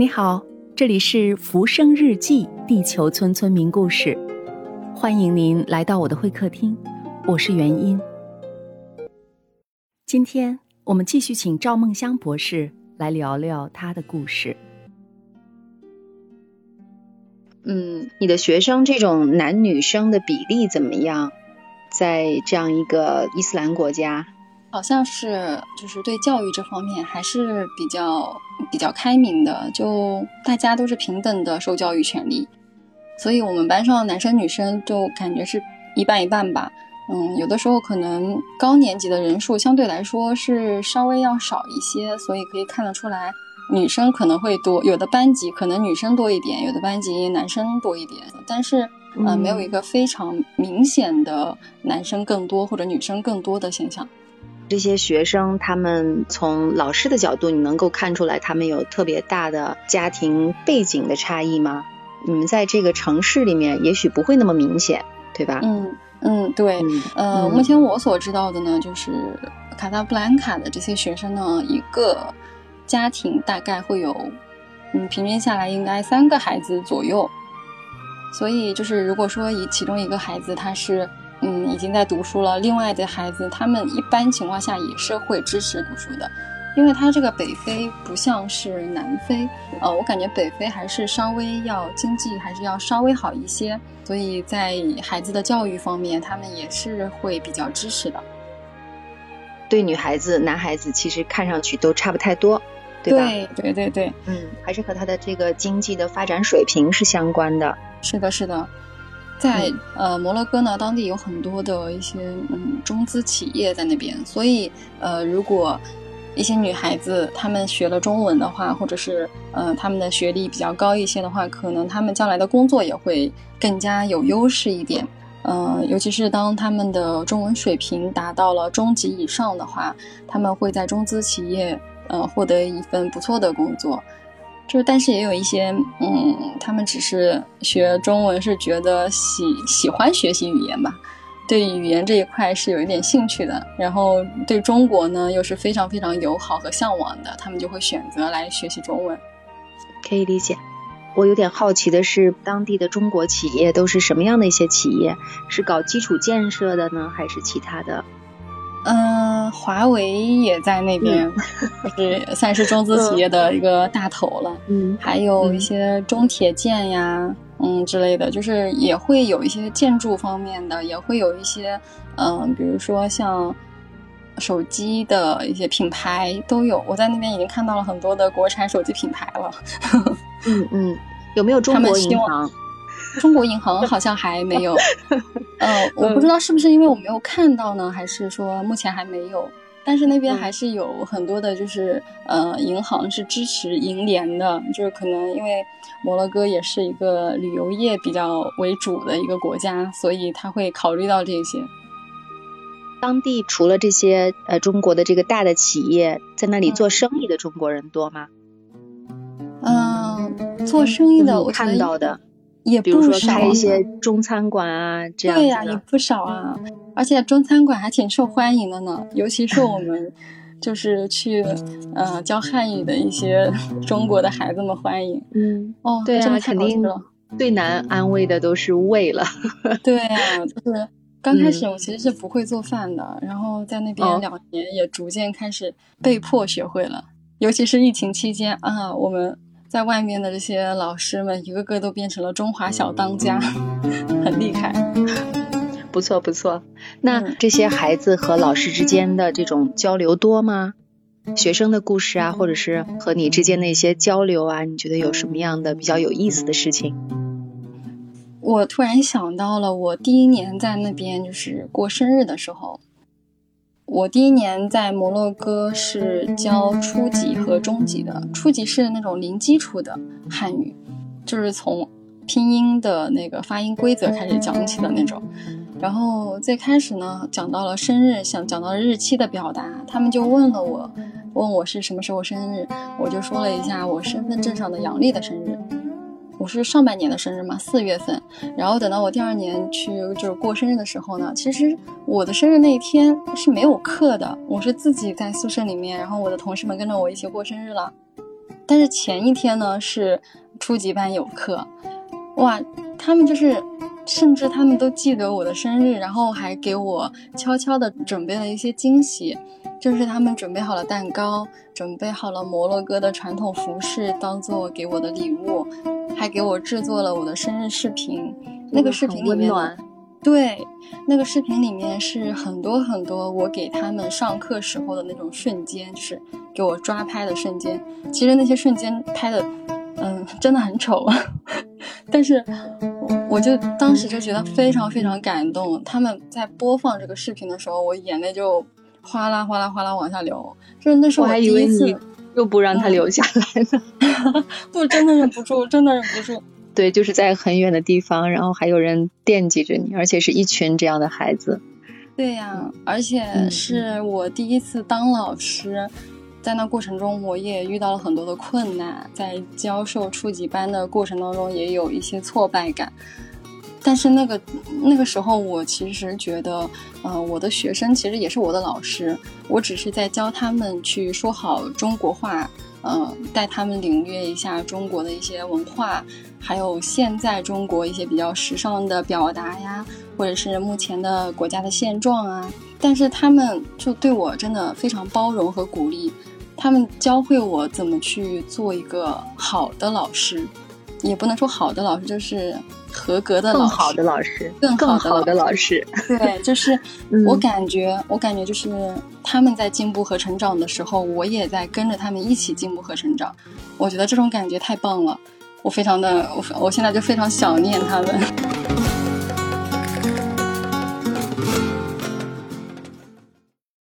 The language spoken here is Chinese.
你好，这里是《浮生日记》地球村村民故事，欢迎您来到我的会客厅，我是元音。今天我们继续请赵梦香博士来聊聊她的故事。嗯，你的学生这种男女生的比例怎么样？在这样一个伊斯兰国家？好像是，就是对教育这方面还是比较比较开明的，就大家都是平等的受教育权利，所以我们班上男生女生就感觉是一半一半吧。嗯，有的时候可能高年级的人数相对来说是稍微要少一些，所以可以看得出来女生可能会多，有的班级可能女生多一点，有的班级男生多一点，但是呃没有一个非常明显的男生更多或者女生更多的现象。这些学生，他们从老师的角度，你能够看出来他们有特别大的家庭背景的差异吗？你们在这个城市里面，也许不会那么明显，对吧？嗯嗯，对。呃，目前我所知道的呢，就是卡萨布兰卡的这些学生呢，一个家庭大概会有，嗯，平均下来应该三个孩子左右。所以，就是如果说以其中一个孩子他是。嗯，已经在读书了。另外的孩子，他们一般情况下也是会支持读书的，因为他这个北非不像是南非，呃，我感觉北非还是稍微要经济还是要稍微好一些，所以在孩子的教育方面，他们也是会比较支持的。对女孩子、男孩子其实看上去都差不太多，对吧？对对对对，嗯，还是和他的这个经济的发展水平是相关的。是的，是的。在呃摩洛哥呢，当地有很多的一些嗯中资企业在那边，所以呃如果一些女孩子她们学了中文的话，或者是呃她们的学历比较高一些的话，可能她们将来的工作也会更加有优势一点。嗯，尤其是当他们的中文水平达到了中级以上的话，他们会在中资企业呃获得一份不错的工作。就但是也有一些，嗯，他们只是学中文是觉得喜喜欢学习语言吧，对语言这一块是有一点兴趣的，然后对中国呢又是非常非常友好和向往的，他们就会选择来学习中文。可以理解。我有点好奇的是，当地的中国企业都是什么样的一些企业？是搞基础建设的呢，还是其他的？嗯，华为也在那边，就是算是中资企业的一个大头了。嗯，还有一些中铁建呀，嗯之类的，就是也会有一些建筑方面的，也会有一些，嗯，比如说像手机的一些品牌都有。我在那边已经看到了很多的国产手机品牌了。嗯嗯，有没有中国银行？中国银行好像还没有，呃，我不知道是不是因为我没有看到呢，还是说目前还没有。但是那边还是有很多的，就是呃，银行是支持银联的，就是可能因为摩洛哥也是一个旅游业比较为主的一个国家，所以他会考虑到这些。当地除了这些呃中国的这个大的企业，在那里做生意的中国人多吗？嗯，做生意的我看到的。也比如说开一些中餐馆啊，这样对呀，也不少啊。而且中餐馆还挺受欢迎的呢，尤其是我们 就是去呃教汉语的一些中国的孩子们欢迎。嗯，哦，对啊，肯定最难安慰的都是胃了。对啊，就是 刚开始我其实是不会做饭的，然后在那边两年也逐渐开始被迫学会了，尤其是疫情期间啊，我们。在外面的这些老师们，一个个都变成了中华小当家，很厉害。不错不错，那这些孩子和老师之间的这种交流多吗？学生的故事啊，或者是和你之间的一些交流啊，你觉得有什么样的比较有意思的事情？我突然想到了，我第一年在那边就是过生日的时候。我第一年在摩洛哥是教初级和中级的，初级是那种零基础的汉语，就是从拼音的那个发音规则开始讲起的那种。然后最开始呢，讲到了生日，想讲到日期的表达，他们就问了我，问我是什么时候生日，我就说了一下我身份证上的阳历的生日。我是上半年的生日嘛，四月份，然后等到我第二年去就是过生日的时候呢，其实我的生日那一天是没有课的，我是自己在宿舍里面，然后我的同事们跟着我一起过生日了。但是前一天呢是初级班有课，哇，他们就是甚至他们都记得我的生日，然后还给我悄悄的准备了一些惊喜，就是他们准备好了蛋糕，准备好了摩洛哥的传统服饰当做给我的礼物，还给我制作了我的生日视频，那个视频里面。对，那个视频里面是很多很多我给他们上课时候的那种瞬间，就是给我抓拍的瞬间。其实那些瞬间拍的，嗯，真的很丑，但是我就当时就觉得非常非常感动。他们在播放这个视频的时候，我眼泪就哗啦哗啦哗啦往下流。就是那是我第一次，又不让他留下来了，不，真的忍不住，真的忍不住。对，就是在很远的地方，然后还有人惦记着你，而且是一群这样的孩子。对呀，而且是我第一次当老师，在那过程中我也遇到了很多的困难，在教授初级班的过程当中也有一些挫败感。但是那个那个时候，我其实觉得，呃，我的学生其实也是我的老师，我只是在教他们去说好中国话。嗯，带他们领略一下中国的一些文化，还有现在中国一些比较时尚的表达呀，或者是目前的国家的现状啊。但是他们就对我真的非常包容和鼓励，他们教会我怎么去做一个好的老师，也不能说好的老师，就是。合格的老师更好的老师，更好的老师，对，就是 我感觉，我感觉就是他们在进步和成长的时候，我也在跟着他们一起进步和成长。我觉得这种感觉太棒了，我非常的，我我现在就非常想念他们。